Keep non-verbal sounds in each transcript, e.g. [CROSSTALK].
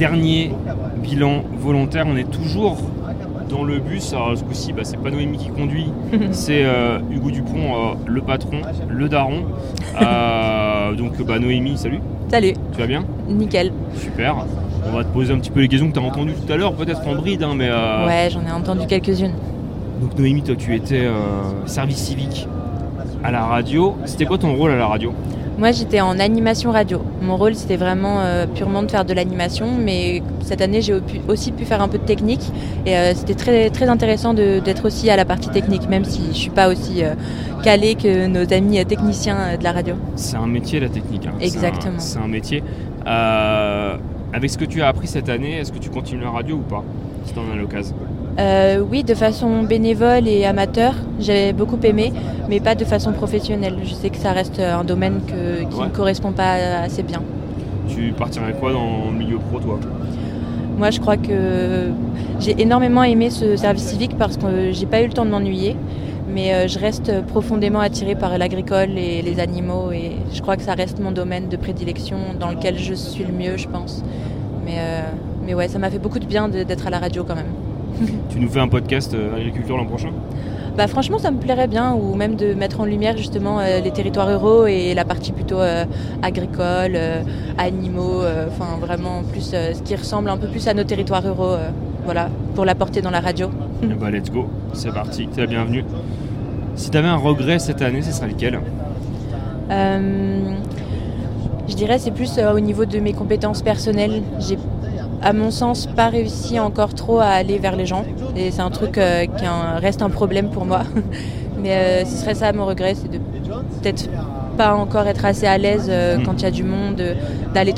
dernier bilan volontaire. On est toujours dans le bus. Alors ce coup-ci, bah, c'est pas Noémie qui conduit, [LAUGHS] c'est euh, Hugo Dupont, euh, le patron, le daron. Euh, donc bah, Noémie, salut. Salut. Tu vas bien? Nickel. Super. On va te poser un petit peu les questions que tu as entendues tout à l'heure, peut-être en bride, hein, mais... Ouais, j'en ai entendu quelques-unes. Donc Noémie, toi tu étais service civique à la radio. C'était quoi ton rôle à la radio? Moi, j'étais en animation radio. Mon rôle, c'était vraiment euh, purement de faire de l'animation, mais cette année, j'ai aussi pu faire un peu de technique. Et euh, c'était très, très intéressant d'être aussi à la partie technique, même si je ne suis pas aussi euh, calée que nos amis techniciens de la radio. C'est un métier, la technique. Hein. Exactement. C'est un, métier. avec ce que tu as appris cette année, est-ce que tu continues la radio ou pas, si tu en as l'occasion? Euh, oui, de façon bénévole et amateur, j'ai beaucoup aimé, mais pas de façon professionnelle. Je sais que ça reste un domaine qui ne correspond pas assez bien. Tu partirais quoi dans le milieu pro, toi? Moi, je crois que j'ai énormément aimé ce service civique parce que j'ai pas eu le temps de m'ennuyer, mais euh, je reste profondément attirée par l'agricole et les animaux, et je crois que ça reste mon domaine de prédilection dans lequel je suis le mieux, je pense. Mais, euh, mais ouais, ça m'a fait beaucoup de bien d'être à la radio quand même tu nous fais un podcast euh, agriculture l'an prochain bah franchement ça me plairait bien ou même de mettre en lumière justement euh, les territoires ruraux et la partie plutôt euh, agricole, animaux, enfin vraiment plus ce qui ressemble un peu plus à nos territoires ruraux, voilà, pour l'apporter dans la radio. bah let's go, c'est parti, es la bienvenue. Si tu avais un regret cette année, ce serait lequel Je dirais c'est plus au niveau de mes compétences personnelles. J'ai à mon sens, pas réussi encore trop à aller vers les gens. Et c'est un truc euh, qui reste un problème pour moi. [LAUGHS] Mais euh, ce serait ça mon regret, c'est de peut-être pas encore être assez à l'aise euh, mm. quand il y a du monde, d'aller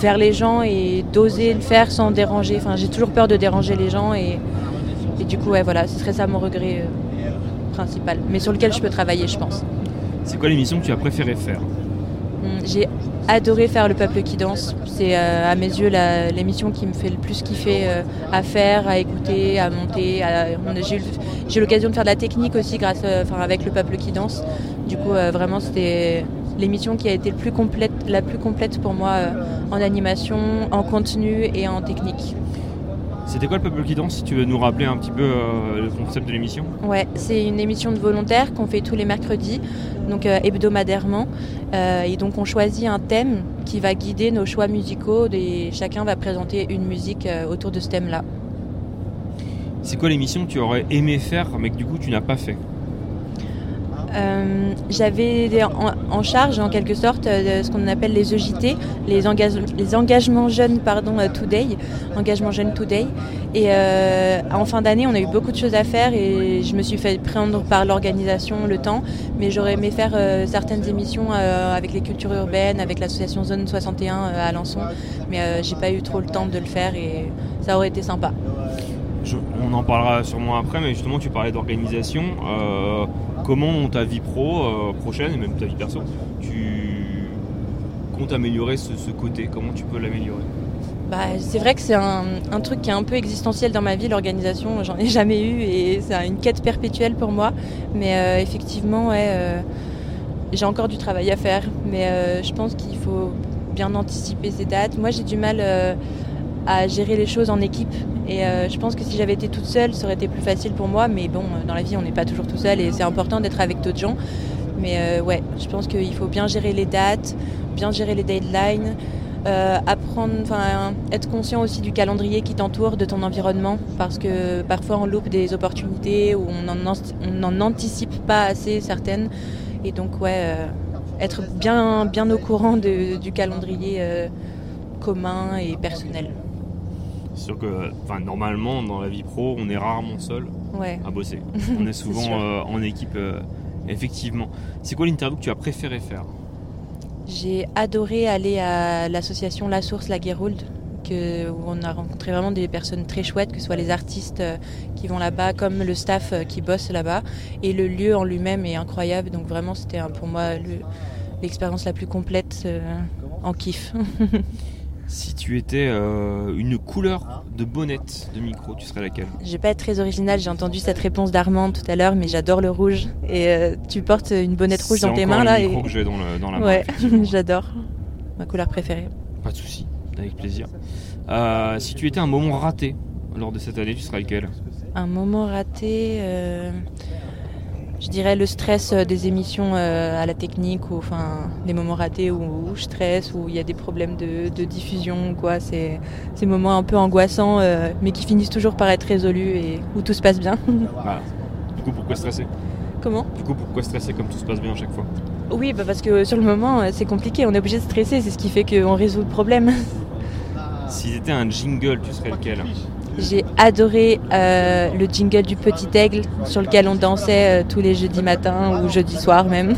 vers les gens et d'oser le faire sans déranger. Enfin, j'ai toujours peur de déranger les gens et, et du coup, ouais, voilà, ce serait ça mon regret principal. Mais sur lequel je peux travailler, je pense. C'est quoi l'émission que tu as préféré faire? J'ai adoré faire Le Peuple qui danse. C'est euh, à mes yeux l'émission qui me fait le plus kiffer euh, à faire, à écouter, à monter. J'ai eu l'occasion de faire de la technique aussi grâce, euh, avec Le Peuple qui danse. Du coup, vraiment, c'était l'émission qui a été le plus complète, la plus complète pour moi en animation, en contenu et en technique. C'était quoi le peuple qui danse Si tu veux nous rappeler un petit peu euh, le concept de l'émission? Ouais, c'est une émission de volontaires qu'on fait tous les mercredis, donc euh, hebdomadairement. Euh, et donc on choisit un thème qui va guider nos choix musicaux et chacun va présenter une musique autour de ce thème-là. C'est quoi l'émission que tu aurais aimé faire mais que du coup tu n'as pas fait? Euh, j'avais en, charge en quelque sorte euh, ce qu'on appelle les EJT, les, engagements jeunes pardon, euh, Today, engagement jeune Today. Et en fin d'année, on a eu beaucoup de choses à faire et je me suis fait prendre par l'organisation le temps, mais j'aurais aimé faire certaines émissions avec les cultures urbaines, avec l'association Zone 61 à Alençon, mais j'ai pas eu trop le temps de le faire et ça aurait été sympa. On en parlera sûrement après, mais justement tu parlais d'organisation comment dans ta vie pro euh, prochaine et même ta vie perso, tu comptes améliorer ce, côté? Comment tu peux l'améliorer? Bah, c'est vrai que c'est un, truc qui est un peu existentiel dans ma vie, l'organisation, j'en ai jamais eu et c'est une quête perpétuelle pour moi. Mais euh, effectivement, euh, j'ai encore du travail à faire, mais je pense qu'il faut bien anticiper ces dates. Moi j'ai du mal à gérer les choses en équipe. Et euh, je pense que si j'avais été toute seule, ça aurait été plus facile pour moi. Mais bon, dans la vie, on n'est pas toujours tout seul et c'est important d'être avec d'autres gens. Mais euh, ouais, je pense qu'il faut bien gérer les dates, bien gérer les deadlines, euh, apprendre, enfin, être conscient aussi du calendrier qui t'entoure, de ton environnement, parce que parfois on loupe des opportunités ou on n'en anticipe pas assez certaines. Et donc ouais, être bien, bien au courant du calendrier commun et personnel. C'est sûr que normalement, dans la vie pro, on est rarement seul à bosser. [LAUGHS] On est souvent euh, en équipe, euh, effectivement. C'est quoi l'interview que tu as préféré faire? J'ai adoré aller à l'association La Source, La Guérould, où on a rencontré vraiment des personnes très chouettes, que ce soit les artistes euh, qui vont là-bas, comme le staff qui bosse là-bas. Et le lieu en lui-même est incroyable. Donc vraiment, c'était pour moi l'expérience la plus complète en kiff. [LAUGHS] Si tu étais euh, une couleur de bonnette de micro, tu serais laquelle? Je vais pas être très originale, j'ai entendu cette réponse d'Armand tout à l'heure, mais j'adore le rouge. Et euh, tu portes une bonnette rouge dans tes mains là. C'est le micro que j'ai dans, la main. Ouais, [LAUGHS] j'adore. Ma couleur préférée. Pas de souci. avec plaisir. Euh, si tu étais un moment raté lors de cette année, tu serais lequel? Un moment raté, euh, je dirais le stress euh, des émissions à la technique, ou enfin des moments ratés où, je stresse, où il y a des problèmes de, diffusion, quoi. C'est ces moments un peu angoissants, mais qui finissent toujours par être résolus et où tout se passe bien. [LAUGHS] Ah. Du coup, pourquoi stresser? Comment? Du coup, pourquoi stresser comme tout se passe bien à chaque fois? Oui, bah parce que sur le moment, c'est compliqué, on est obligé de stresser, c'est ce qui fait qu'on résout le problème. [LAUGHS] Si c'était un jingle, tu serais lequel? J'ai adoré euh, le jingle du Petit Aigle sur lequel on dansait euh, tous les jeudis matins ou jeudi soir même.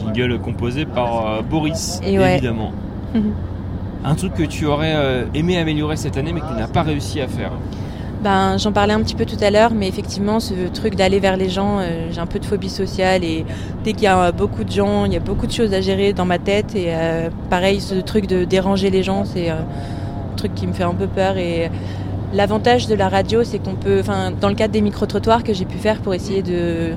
[LAUGHS] jingle composé par euh, Boris, évidemment. [LAUGHS] un truc que tu aurais aimé améliorer cette année mais que tu n'as pas réussi à faire ben, J'en parlais un petit peu tout à l'heure, mais effectivement, ce truc d'aller vers les gens, j'ai un peu de phobie sociale et dès qu'il y a beaucoup de gens, il y a beaucoup de choses à gérer dans ma tête et pareil, ce truc de déranger les gens, c'est truc qui me fait un peu peur et l'avantage de la radio, c'est qu'on peut, enfin, dans le cadre des micro-trottoirs que j'ai pu faire pour essayer de,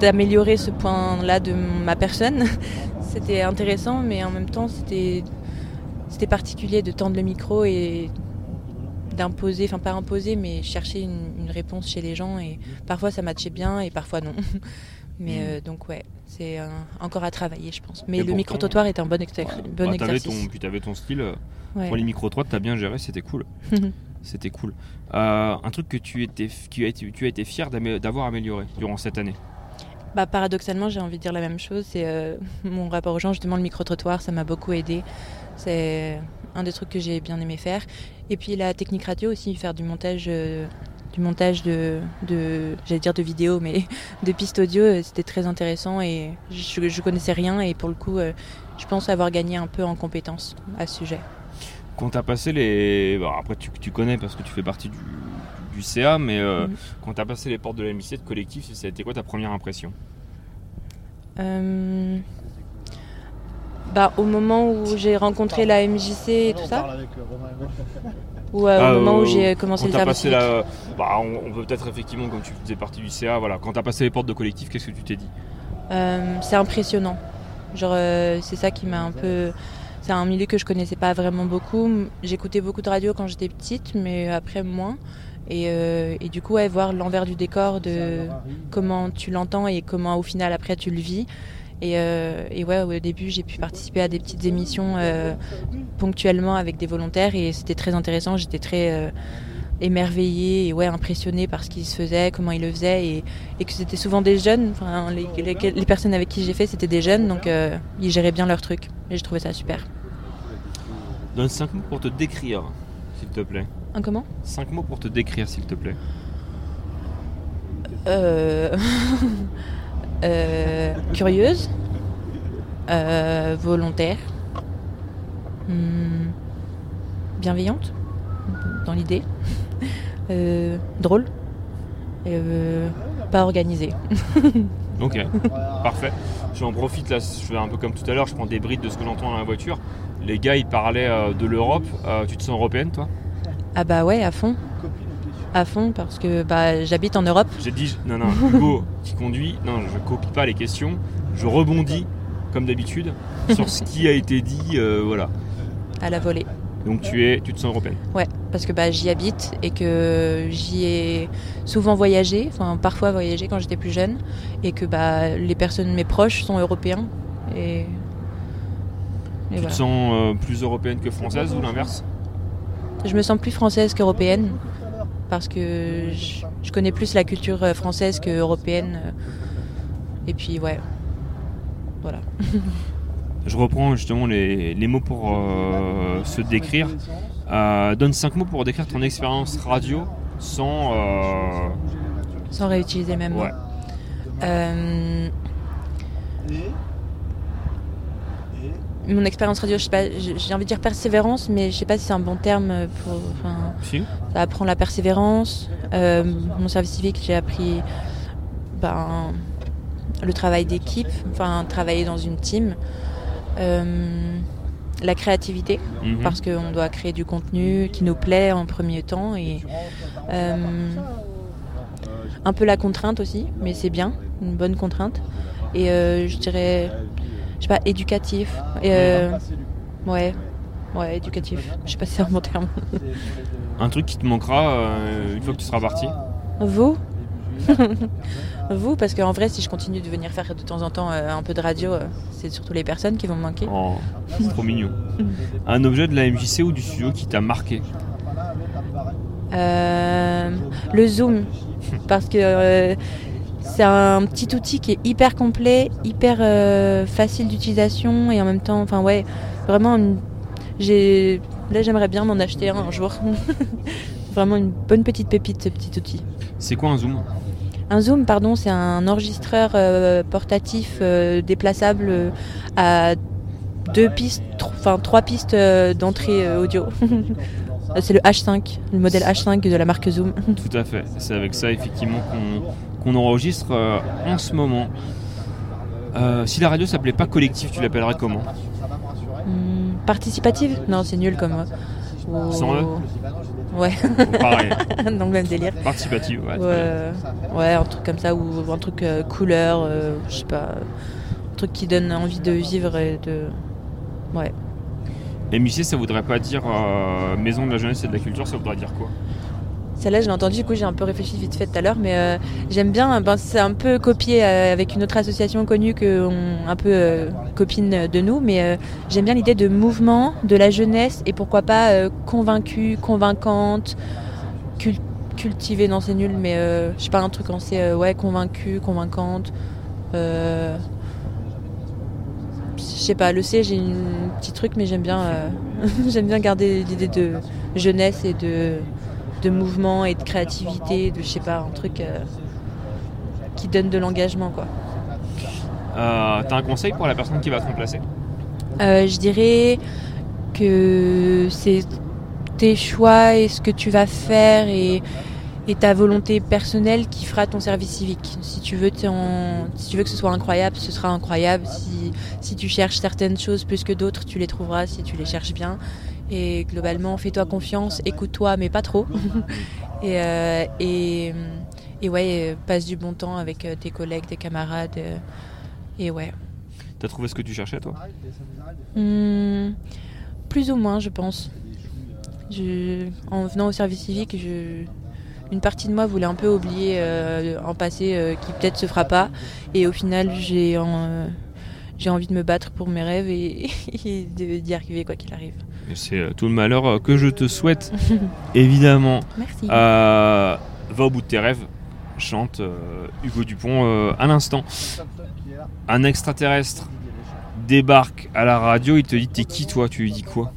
d'améliorer ce point-là de ma personne, [LAUGHS] c'était intéressant, mais en même temps, c'était, c'était particulier de tendre le micro et d'imposer, enfin pas imposer, mais chercher une, réponse chez les gens. Et parfois ça matchait bien et parfois non. [LAUGHS] mais mm. euh, donc ouais, c'est encore à travailler, je pense. Mais le micro-trottoir est un bon, bon exercice. puis tu avais ton style. Euh, pour les micro-trottoirs, tu as bien géré, c'était cool. c'était cool. Euh, un truc que tu, étais, tu as été, tu as été fier d'avoir amélioré durant cette année? Bah, paradoxalement, j'ai envie de dire la même chose. C'est mon rapport aux gens, justement, le micro-trottoir, ça m'a beaucoup aidé. C'est un des trucs que j'ai bien aimé faire. Et puis la technique radio aussi, faire du montage, euh, du montage de, de j'allais dire de vidéos, mais [LAUGHS] de pistes audio, euh, c'était très intéressant et je, je, connaissais rien et pour le coup, euh, je pense avoir gagné un peu en compétences à ce sujet. Quand tu as passé les. après, tu, tu, connais parce que tu fais partie du, du CA, mais mhm. quand tu as passé les portes de la MIC de collectif, ça a été quoi ta première impression? Bah, au moment où j'ai rencontré la MJC et tout ça Ou euh, [LAUGHS] au ah, moment où j'ai commencé le service la... bah, on, peut peut-être effectivement, comme tu faisais partie du CA, voilà. quand tu as passé les portes de collectif, qu'est-ce que tu t'es dit? Euh, C'est impressionnant. Genre, euh, c'est ça qui m'a un peu. C'est un milieu que je connaissais pas vraiment beaucoup. J'écoutais beaucoup de radio quand j'étais petite, mais après moins. Et, et, du coup, ouais, voir l'envers du décor de comment tu l'entends et comment au final après tu le vis, euh, et, ouais, au début, j'ai pu participer à des petites émissions euh, ponctuellement avec des volontaires et c'était très intéressant. J'étais très euh, émerveillée et ouais, impressionnée par ce qui se faisait, comment ils le faisaient et, que c'était souvent des jeunes. Enfin, les, personnes avec qui j'ai fait, c'était des jeunes, donc ils géraient bien leur truc et je trouvais ça super. Donne 5 mots pour te décrire, s'il te plaît. Un comment? 5 mots pour te décrire, s'il te plaît. Euh. [LAUGHS] Euh, curieuse, euh, volontaire, hmm, bienveillante. Dans l'idée, [LAUGHS] euh, drôle, pas organisée. [LAUGHS] ok, parfait. J'en profite là, je fais un peu comme tout à l'heure, je prends des brides de ce que j'entends dans la voiture. Les gars, ils parlaient de l'Europe. tu te sens européenne, toi? Ah bah ouais, à fond à fond parce que bah, j'habite en Europe. J'ai dit, non, non, Hugo qui conduit, non, je copie pas les questions, je rebondis comme d'habitude sur ce qui a été dit, euh, voilà. À la volée. Donc tu es, tu te sens européenne. Ouais, parce que bah, j'y habite et que j'y ai souvent voyagé, enfin parfois voyagé quand j'étais plus jeune, et que bah, les personnes, mes proches, sont européens. Et, tu te sens euh, plus européenne que française ou l'inverse? Je me sens plus française qu'européenne parce que je, connais plus la culture euh, française que européenne. Euh. Et puis ouais, voilà. [LAUGHS] je reprends justement les, mots pour euh, se décrire. donne cinq mots pour décrire ton expérience radio sans... Sans réutiliser le même mot. Mon expérience radio, je sais pas, j'ai envie de dire persévérance, mais je sais pas si c'est un bon terme pour. si. Ça apprend la persévérance. Euh, mon service civique, j'ai appris ben, le travail d'équipe, enfin travailler dans une team. Euh, la créativité, mhm. parce qu'on doit créer du contenu qui nous plaît en premier temps et euh, un peu la contrainte aussi, mais c'est bien, une bonne contrainte. Et je dirais je sais pas, éducatif. Et, euh, ouais, ouais, éducatif. Je sais pas si c'est un bon terme. Un truc qui te manquera euh, une fois que tu seras parti Vous [LAUGHS] Vous, parce qu'en vrai, si je continue de venir faire de temps en temps euh, un peu de radio, euh, c'est surtout les personnes qui vont me manquer. Oh, c'est trop mignon. Un objet de la MJC ou du studio qui t'a marqué Euh, le zoom, parce que euh, c'est un petit outil qui est hyper complet, hyper euh, facile d'utilisation et en même temps, enfin ouais, vraiment, une- j'ai là j'aimerais bien m'en acheter un un jour. [LAUGHS] vraiment une bonne petite pépite ce petit outil. C'est quoi un zoom? Un zoom, pardon, c'est un enregistreur euh, portatif euh, déplaçable euh, à deux pistes, enfin trois pistes d'entrée audio. [LAUGHS] c'est le H5, le modèle H5 de la marque Zoom. Tout à fait. C'est avec ça effectivement qu'on qu'on enregistre euh, en ce moment. Euh, si la radio s'appelait pas collectif, tu l'appellerais comment? Hmm, participative? Non, c'est nul comme. Ou- Sans E Ouais, Pareil, [LAUGHS] le même délire. participative. Ouais. Ouais, un truc comme ça, ou un truc euh, couleur, euh, je sais pas. Un truc qui donne envie de vivre et de. Ouais. MJC, ça voudrait pas dire euh, maison de la jeunesse et de la culture, ça voudrait dire quoi? Celle-là, je l'ai entendue, du coup, j'ai un peu réfléchi vite fait tout à l'heure, mais euh, j'aime bien. Ben, c'est un peu copié euh, avec une autre association connue, que un peu euh, copine de nous, mais j'aime bien l'idée de mouvement, de la jeunesse, et pourquoi pas convaincue, convaincante, cul- cultivée, non, c'est nul, mais je sais pas, un truc en C, euh, ouais, convaincue, convaincante. Je sais pas, le C, j'ai un petit truc, mais j'aime bien, [LAUGHS] j'aime bien garder l'idée de jeunesse et de de mouvement et de créativité, de je sais pas, un truc euh, qui donne de l'engagement quoi. Euh, T'as un conseil pour la personne qui va te remplacer? Euh, je dirais que c'est tes choix et ce que tu vas faire et, et ta volonté personnelle qui fera ton service civique. Si tu veux, si tu veux que ce soit incroyable, ce sera incroyable. Si, si tu cherches certaines choses plus que d'autres, tu les trouveras si tu les cherches bien. Et globalement, fais-toi confiance, écoute-toi, mais pas trop. [LAUGHS] et, euh, et, et ouais, passe du bon temps avec euh, tes collègues, tes camarades. euh, et ouais. T'as trouvé ce que tu cherchais toi? Hmm, plus ou moins, je pense. Je, en venant au service civique, je, une partie de moi voulait un peu oublier euh, un passé euh, qui peut-être se fera pas. Et au final, j'ai en- euh, j'ai envie de me battre pour mes rêves et, [LAUGHS] et d'y arriver quoi qu'il arrive. C'est euh, tout le malheur euh, que je te souhaite, [LAUGHS] évidemment. Merci. Euh, va au bout de tes rêves, chante Hugo Dupont à l'instant. Un extraterrestre débarque à la radio, il te dit t'es qui toi? Tu lui dis quoi?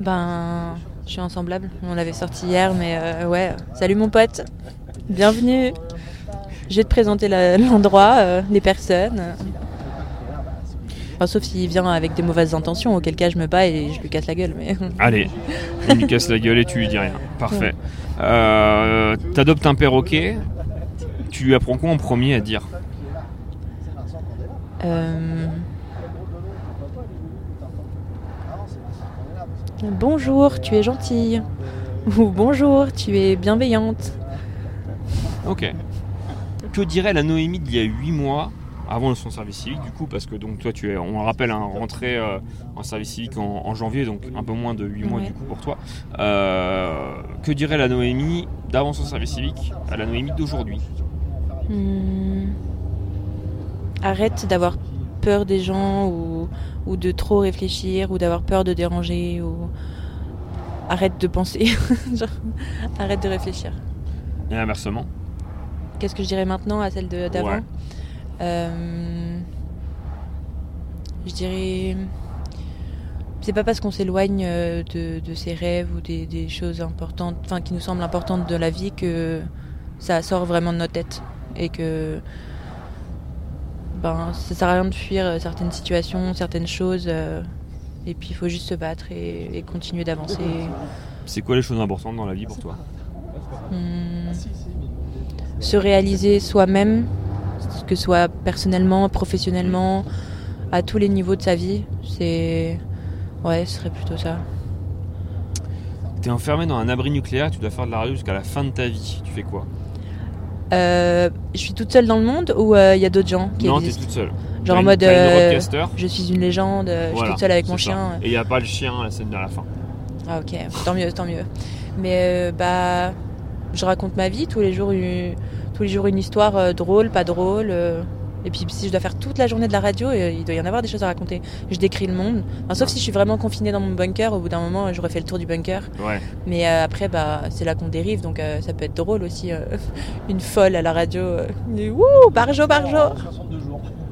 Ben, je suis ensemblable. On l'avait sorti hier, mais euh, ouais. Salut mon pote. Bienvenue. Je vais te présenter [LAUGHS] l'endroit, euh, les personnes. Enfin, sauf s'il vient avec des mauvaises intentions, auquel cas je me bats et je lui casse la gueule. Mais [LAUGHS] Allez, il lui casse la gueule et tu lui dis rien. Parfait. Euh, T'adoptes un perroquet, tu lui apprends quoi en premier à dire? Euh, Bonjour, tu es gentille. Ou bonjour, tu es bienveillante. Ok. Que dirait la Noémie d'il y a 8 mois avant son service civique du coup parce que donc toi tu es on le rappelle un rentré euh, en service civique en, en janvier donc un peu moins de 8 mois Ouais. du coup pour toi Euh, que dirait la Noémie d'avant son service civique à la Noémie d'aujourd'hui? Hmm. Arrête d'avoir peur des gens ou, ou de trop réfléchir ou d'avoir peur de déranger ou arrête de penser. [LAUGHS] Genre, arrête de réfléchir. et inversement Qu'est-ce que je dirais maintenant à celle de- d'avant? Je dirais. C'est pas parce qu'on s'éloigne euh, de, de ses rêves ou des, des choses importantes, enfin qui nous semblent importantes de la vie que ça sort vraiment de notre tête et que ben ça sert à rien de fuir euh, certaines situations, certaines choses euh, et puis il faut juste se battre et, et continuer d'avancer. c'est quoi les choses importantes dans la vie pour toi? Hmm. Se réaliser soi-même, que ce soit personnellement, professionnellement, à tous les niveaux de sa vie, c'est. Ouais, ce serait plutôt ça. T'es enfermé dans un abri nucléaire, tu dois faire de la radio jusqu'à la fin de ta vie. Tu fais quoi? Euh, je suis toute seule dans le monde ou euh, il y a d'autres gens qui Non, t'es toute seule. Genre en mode euh, je suis une légende, euh, je suis toute seule avec mon ça. chien. Et il n'y a pas le chien à la scène à la fin. Ah ok, tant mieux, tant mieux. Mais euh, bah, je raconte ma vie tous les jours, une, tous les jours une histoire euh, drôle, pas drôle. euh, et puis si je dois faire toute la journée de la radio, euh, il doit y en avoir des choses à raconter. Je décris le monde. Enfin, sauf si je suis vraiment confinée dans mon bunker. Au bout d'un moment, j'aurais fait le tour du bunker. Ouais. Mais euh, après, bah, c'est là qu'on dérive, donc euh, ça peut être drôle aussi. euh, [LAUGHS] une folle à la radio, euh, dit, Wouh, Barjo, Barjo.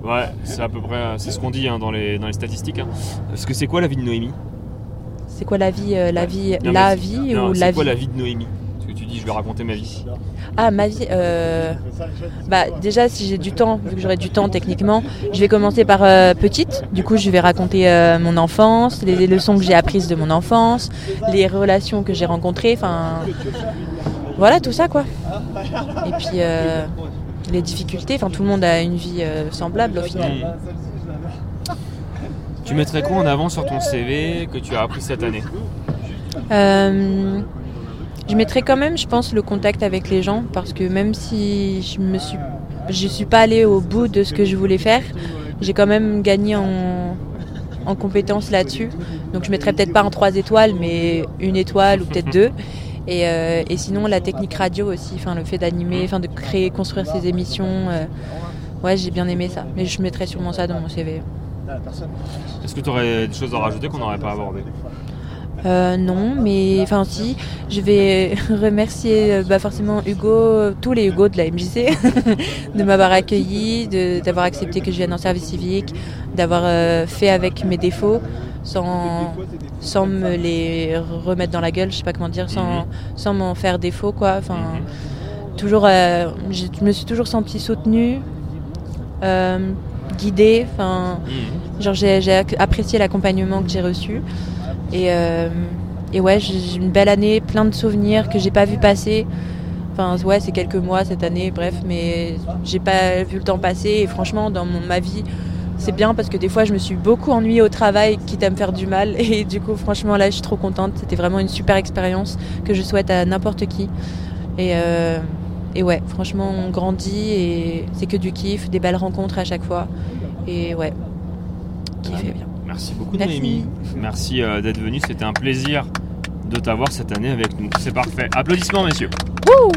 Ouais, c'est à peu près, c'est ce qu'on dit hein, dans, les, dans les statistiques. hein. Parce que c'est quoi la vie de Noémie? C'est quoi la vie, euh, la Ouais. vie, Non, la vie c'est- non, ou c'est la quoi vie? la vie de Noémie? Tu dis, je vais raconter ma vie. Ah, ma vie. euh, Bah, déjà, si j'ai du temps, vu que j'aurai du temps techniquement, je vais commencer par euh, petite. Du coup, je vais raconter euh, mon enfance, les, les leçons que j'ai apprises de mon enfance, les relations que j'ai rencontrées. Enfin, voilà, tout ça, quoi. Et puis, les difficultés. Enfin, tout le monde a une vie semblable au final. Tu mettrais quoi en avant sur ton CV que tu as appris cette année? Euh, je mettrai quand même, je pense, le contact avec les gens parce que même si je me suis, je suis pas allée au bout de ce que je voulais faire, j'ai quand même gagné en, en compétences là-dessus. Donc je mettrai peut-être pas en trois étoiles, mais une étoile ou peut-être deux. Et, euh, et sinon la technique radio aussi, enfin le fait d'animer, enfin de créer, construire ces émissions. euh, ouais, j'ai bien aimé ça. Mais je mettrai sûrement ça dans mon CV. Est-ce que tu aurais des choses à rajouter qu'on n'aurait pas abordées? Euh, non, mais enfin si, je vais [LAUGHS] remercier euh, bah, forcément Hugo, tous les Hugo de la MJC, [LAUGHS] de m'avoir accueilli, de- d'avoir accepté que je vienne en service civique, d'avoir euh, fait avec mes défauts sans, sans me les remettre dans la gueule, je sais pas comment dire, sans, Mhm. sans m'en faire défaut quoi. Enfin, Mhm. toujours, euh, je je me suis toujours sentie soutenue, guidée, enfin. Hmm. Genre j'ai apprécié l'accompagnement que j'ai reçu. Et, euh, et ouais, j'ai une belle année, plein de souvenirs que j'ai pas vu passer. Enfin ouais, c'est quelques mois cette année, bref, mais j'ai pas vu le temps passer. Et franchement, dans mon, ma vie, c'est bien parce que des fois, je me suis beaucoup ennuyée au travail, quitte à me faire du mal. [LAUGHS] Et du coup, franchement, là, je suis trop contente. C'était vraiment une super expérience que je souhaite à n'importe qui. Et, euh, et ouais, franchement, on grandit et c'est que du kiff, des belles rencontres à chaque fois. Et ouais, kiffez bien. Merci beaucoup Merci. Noémie. Merci euh, d'être venue, c'était un plaisir de t'avoir cette année avec nous. C'est parfait. Applaudissements messieurs. Wouh